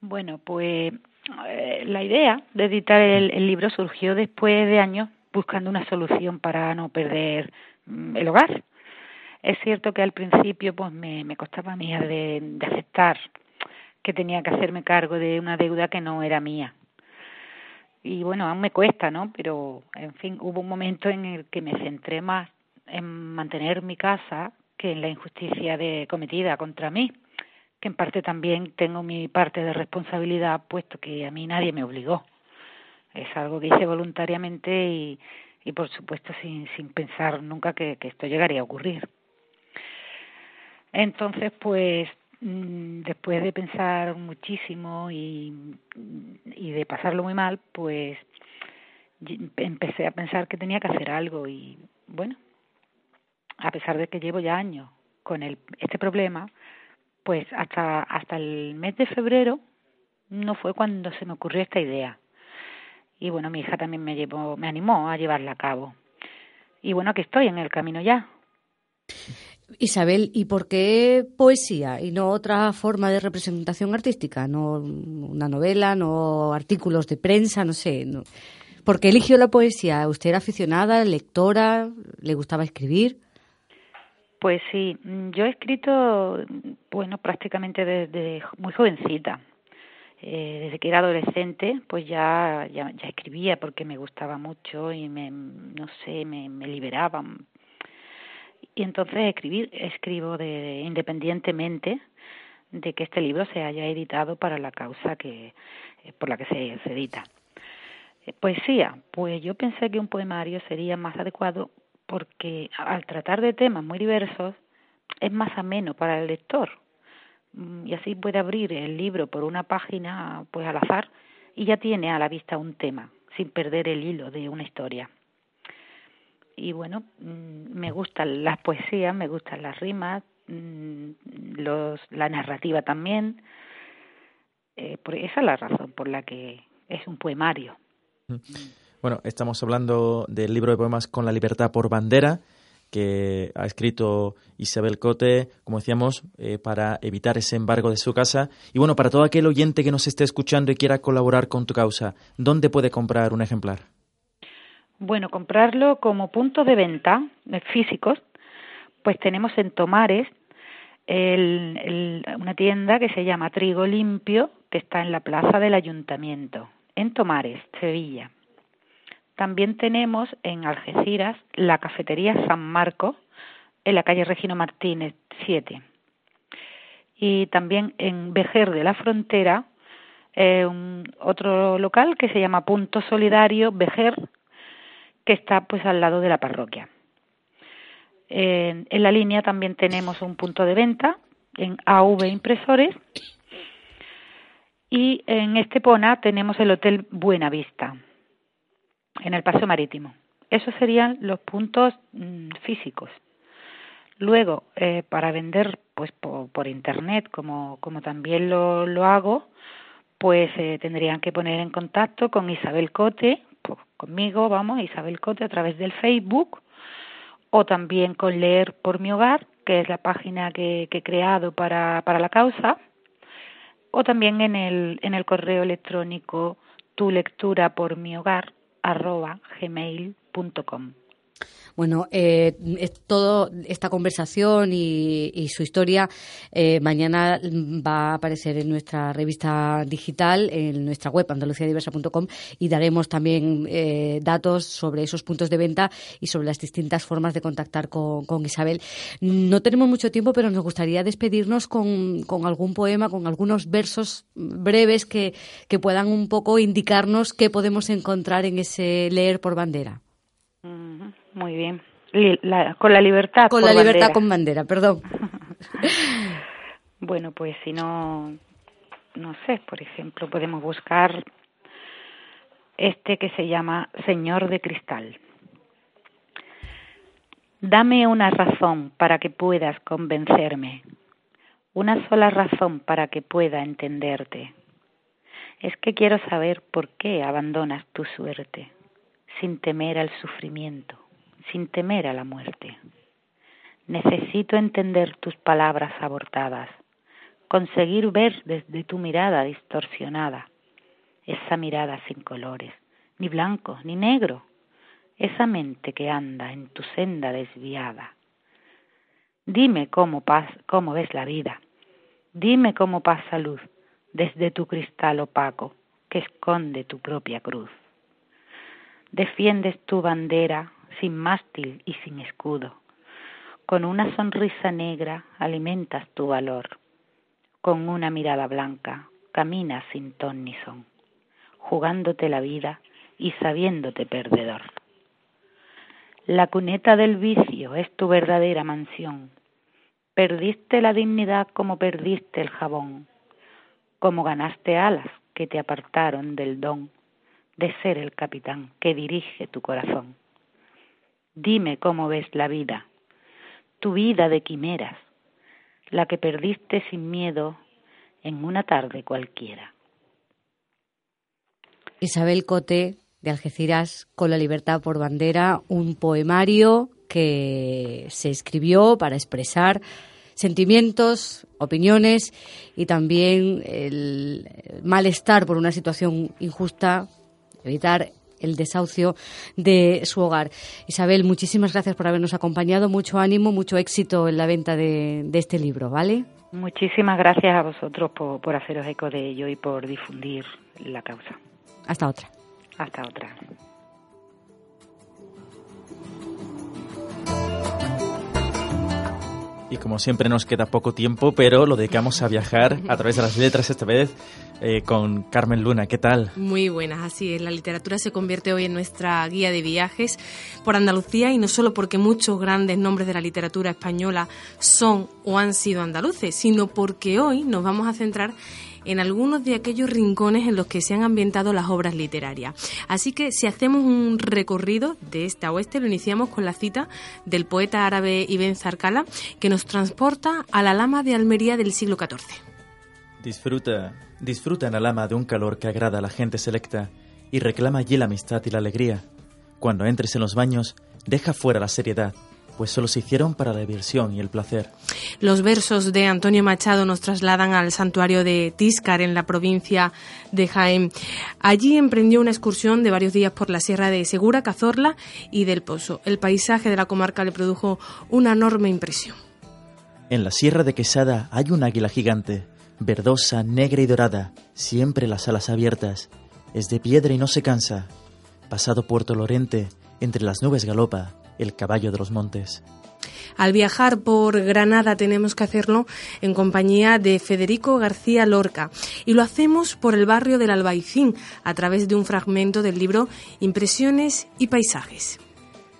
Bueno, pues eh, la idea de editar el, libro surgió después de años buscando una solución para no perder mm, el hogar. Es cierto que al principio pues me, costaba a mí de aceptar que tenía que hacerme cargo de una deuda que no era mía y bueno, aún me cuesta, ¿no? Pero, en fin, hubo un momento en el que me centré más en mantener mi casa que en la injusticia de, cometida contra mí, que en parte también tengo mi parte de responsabilidad, puesto que a mí nadie me obligó. Es algo que hice voluntariamente y, y por supuesto, sin, sin pensar nunca que esto llegaría a ocurrir. Entonces, pues después de pensar muchísimo y, de pasarlo muy mal, pues empecé a pensar que tenía que hacer algo y bueno, a pesar de que llevo ya años con el, este problema, pues hasta hasta el mes de febrero no fue cuando se me ocurrió esta idea. Y bueno, mi hija también me llevó, me animó a llevarla a cabo. Y bueno, aquí estoy en el camino ya. Isabel, ¿y por qué poesía y no otra forma de representación artística? No una novela, no artículos de prensa, no sé. ¿Por qué eligió la poesía? ¿Usted era aficionada, lectora? ¿Le gustaba escribir? Pues sí, yo he escrito, bueno, prácticamente desde muy jovencita. Eh, desde que era adolescente, pues ya, ya, ya, escribía porque me gustaba mucho y me, no sé, me, me liberaba y entonces escribir, escribo de, independientemente de que este libro se haya editado para la causa que eh, por la que se, se edita. Eh, poesía, pues yo pensé que un poemario sería más adecuado porque al tratar de temas muy diversos es más ameno para el lector. Mm, y así puede abrir el libro por una página pues al azar y ya tiene a la vista un tema sin perder el hilo de una historia y bueno, mm, me gustan las poesías, me gustan las rimas, mm, los, la narrativa también. eh, por, esa es la razón por la que es un poemario. Bueno, estamos hablando del libro de poemas Con la libertad por bandera, que ha escrito Isabel Cote, como decíamos, eh, para evitar ese embargo de su casa. Y bueno, para todo aquel oyente que nos esté escuchando y quiera colaborar con tu causa, ¿dónde puede comprar un ejemplar? Bueno, comprarlo como punto de venta eh, físicos, pues tenemos en Tomares una tienda que se llama Trigo Limpio, que está en la plaza del ayuntamiento, en Tomares, Sevilla. También tenemos en Algeciras la cafetería San Marco, en la calle Regino Martínez 7. Y también en Vejer de la Frontera, eh, otro local que se llama Punto Solidario Vejer, que está pues al lado de la parroquia. en la línea también tenemos un punto de venta en AV Impresores y en Estepona tenemos el Hotel Buenavista en el paseo marítimo. Esos serían los puntos mm, físicos. Luego, eh, para vender pues por, internet, como, como también lo, lo hago, pues eh, tendrían que poner en contacto con Isabel Cote, conmigo, vamos, Isabel Cote a través del Facebook, o también con Leer por mi hogar, que es la página que, he creado para, para la causa, o también en el, en el correo electrónico tu lectura por mi hogar arroba gmail.com. Bueno, eh, toda esta conversación y, su historia eh, mañana va a aparecer en nuestra revista digital, en nuestra web andaluciadiversa.com y daremos también eh, datos sobre esos puntos de venta y sobre las distintas formas de contactar con, Isabel. No tenemos mucho tiempo, pero nos gustaría despedirnos con, algún poema, con algunos versos breves que, que puedan un poco indicarnos qué podemos encontrar en ese leer por bandera. Muy bien. con la libertad. Con la libertad con bandera, perdón. bueno, pues si no, no sé, por ejemplo, podemos buscar este que se llama Señor de Cristal. Dame una razón para que puedas convencerme, una sola razón para que pueda entenderte. Es que quiero saber por qué abandonas tu suerte, sin temer al sufrimiento sin temer a la muerte. Necesito entender tus palabras abortadas, conseguir ver desde tu mirada distorsionada, esa mirada sin colores, ni blanco ni negro, esa mente que anda en tu senda desviada. Dime cómo, ves la vida, dime cómo pasa luz desde tu cristal opaco que esconde tu propia cruz. Defiendes tu bandera sin mástil y sin escudo. Con una sonrisa negra alimentas tu valor. Con una mirada blanca caminas sin ton ni son, jugándote la vida y sabiéndote perdedor. La cuneta del vicio es tu verdadera mansión. Perdiste la dignidad como perdiste el jabón, como ganaste alas que te apartaron del don de ser el capitán que dirige tu corazón. Dime cómo ves la vida, tu vida de quimeras, la que perdiste sin miedo en una tarde cualquiera. Isabel Cote, de Algeciras, con la libertad por bandera, un poemario que se escribió para expresar sentimientos, opiniones y también el malestar por una situación injusta, evitar el desahucio de su hogar. Isabel, muchísimas gracias por habernos acompañado, mucho ánimo, mucho éxito en la venta de, este libro, ¿vale? Muchísimas gracias a vosotros por, por haceros eco de ello y por difundir la causa. Hasta otra. Hasta otra. Y como siempre nos queda poco tiempo, pero lo dedicamos a viajar a través de las letras esta vez eh, con Carmen Luna. ¿Qué tal? Muy buenas, así es. La literatura se convierte hoy en nuestra guía de viajes por Andalucía y no solo porque muchos grandes nombres de la literatura española son o han sido andaluces, sino porque hoy nos vamos a centrar en algunos de aquellos rincones en los que se han ambientado las obras literarias. Así que si hacemos un recorrido de este a oeste, lo iniciamos con la cita del poeta árabe Ibn Zarcala, que nos transporta a la lama de Almería del siglo XIV. Disfruta, disfruta en Alama de un calor que agrada a la gente selecta y reclama allí la amistad y la alegría. Cuando entres en los baños, deja fuera la seriedad, pues solo se hicieron para la diversión y el placer. Los versos de Antonio Machado nos trasladan al santuario de Tíscar en la provincia de Jaén. Allí emprendió una excursión de varios días por la sierra de Segura, Cazorla y del Pozo. El paisaje de la comarca le produjo una enorme impresión. En la sierra de Quesada hay un águila gigante, verdosa, negra y dorada, siempre las alas abiertas. Es de piedra y no se cansa. Pasado Puerto Lorente, entre las nubes galopa el caballo de los montes. Al viajar por Granada tenemos que hacerlo en compañía de Federico García Lorca y lo hacemos por el barrio del Albaicín a través de un fragmento del libro Impresiones y Paisajes.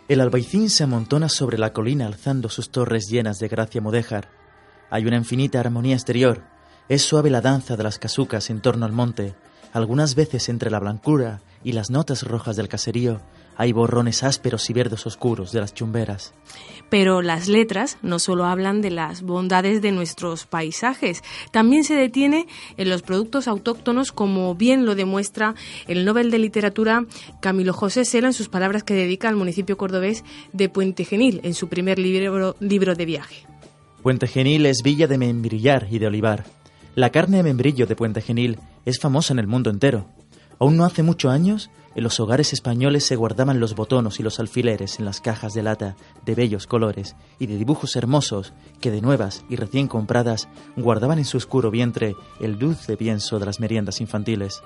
El Albaicín se amontona sobre la colina alzando sus torres llenas de gracia mudéjar. Hay una infinita armonía exterior. Es suave la danza de las casucas en torno al monte. Algunas veces entre la blancura y las notas rojas del caserío hay borrones ásperos y verdes oscuros de las chumberas. Pero las letras no solo hablan de las bondades de nuestros paisajes, también se detiene en los productos autóctonos como bien lo demuestra el Nobel de Literatura Camilo José Sela en sus palabras que dedica al municipio cordobés de Puente Genil en su primer libro, libro de viaje. Puente Genil es villa de membrillar y de olivar. La carne de membrillo de Puente Genil es famosa en el mundo entero. Aún no hace muchos años, en los hogares españoles se guardaban los botonos y los alfileres en las cajas de lata de bellos colores y de dibujos hermosos que de nuevas y recién compradas guardaban en su oscuro vientre el dulce pienso de las meriendas infantiles.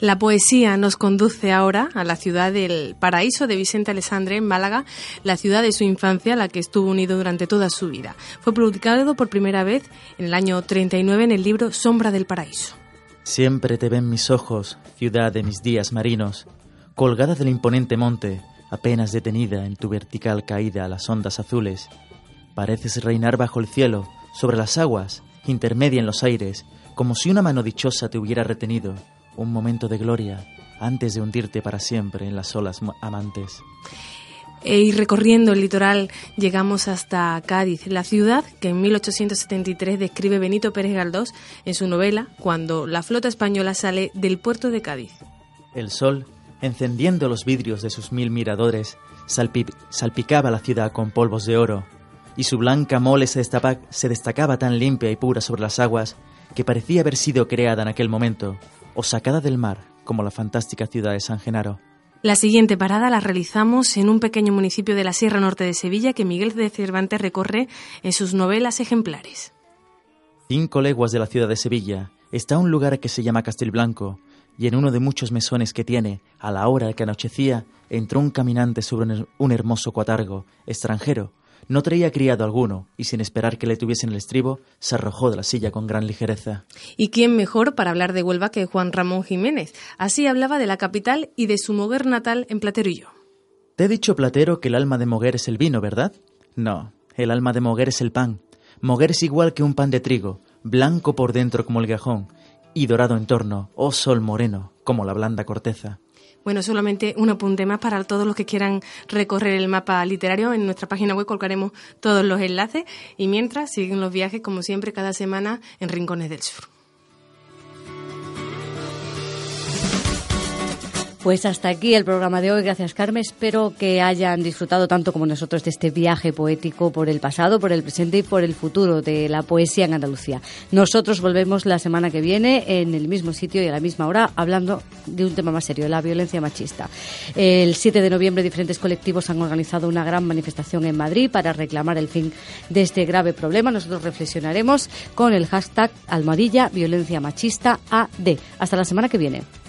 La poesía nos conduce ahora a la ciudad del paraíso de Vicente Alessandre en Málaga, la ciudad de su infancia a la que estuvo unido durante toda su vida. Fue publicado por primera vez en el año 39 en el libro Sombra del Paraíso. Siempre te ven mis ojos, ciudad de mis días marinos, colgada del imponente monte, apenas detenida en tu vertical caída a las ondas azules. Pareces reinar bajo el cielo, sobre las aguas, intermedia en los aires, como si una mano dichosa te hubiera retenido, un momento de gloria, antes de hundirte para siempre en las olas amantes. E ir recorriendo el litoral llegamos hasta Cádiz, la ciudad que en 1873 describe Benito Pérez Galdós en su novela Cuando la flota española sale del puerto de Cádiz. El sol, encendiendo los vidrios de sus mil miradores, salpicaba la ciudad con polvos de oro, y su blanca mole se, se destacaba tan limpia y pura sobre las aguas que parecía haber sido creada en aquel momento, o sacada del mar, como la fantástica ciudad de San Genaro. La siguiente parada la realizamos en un pequeño municipio de la Sierra Norte de Sevilla que Miguel de Cervantes recorre en sus novelas ejemplares. Cinco leguas de la ciudad de Sevilla está un lugar que se llama Castilblanco, y en uno de muchos mesones que tiene, a la hora que anochecía, entró un caminante sobre un hermoso cuatargo, extranjero, no traía criado alguno y sin esperar que le tuviesen el estribo, se arrojó de la silla con gran ligereza. ¿Y quién mejor para hablar de Huelva que Juan Ramón Jiménez? Así hablaba de la capital y de su Moguer natal en Platerillo. Te he dicho, Platero, que el alma de Moguer es el vino, ¿verdad? No, el alma de Moguer es el pan. Moguer es igual que un pan de trigo, blanco por dentro como el gajón, y dorado en torno, oh sol moreno, como la blanda corteza. Bueno, solamente un apunte más para todos los que quieran recorrer el mapa literario. En nuestra página web colgaremos todos los enlaces y mientras siguen los viajes, como siempre, cada semana en Rincones del Sur. Pues hasta aquí el programa de hoy. Gracias, Carmen. Espero que hayan disfrutado tanto como nosotros de este viaje poético por el pasado, por el presente y por el futuro de la poesía en Andalucía. Nosotros volvemos la semana que viene en el mismo sitio y a la misma hora hablando de un tema más serio, la violencia machista. El 7 de noviembre diferentes colectivos han organizado una gran manifestación en Madrid para reclamar el fin de este grave problema. Nosotros reflexionaremos con el hashtag almohadilla violencia machista AD. Hasta la semana que viene.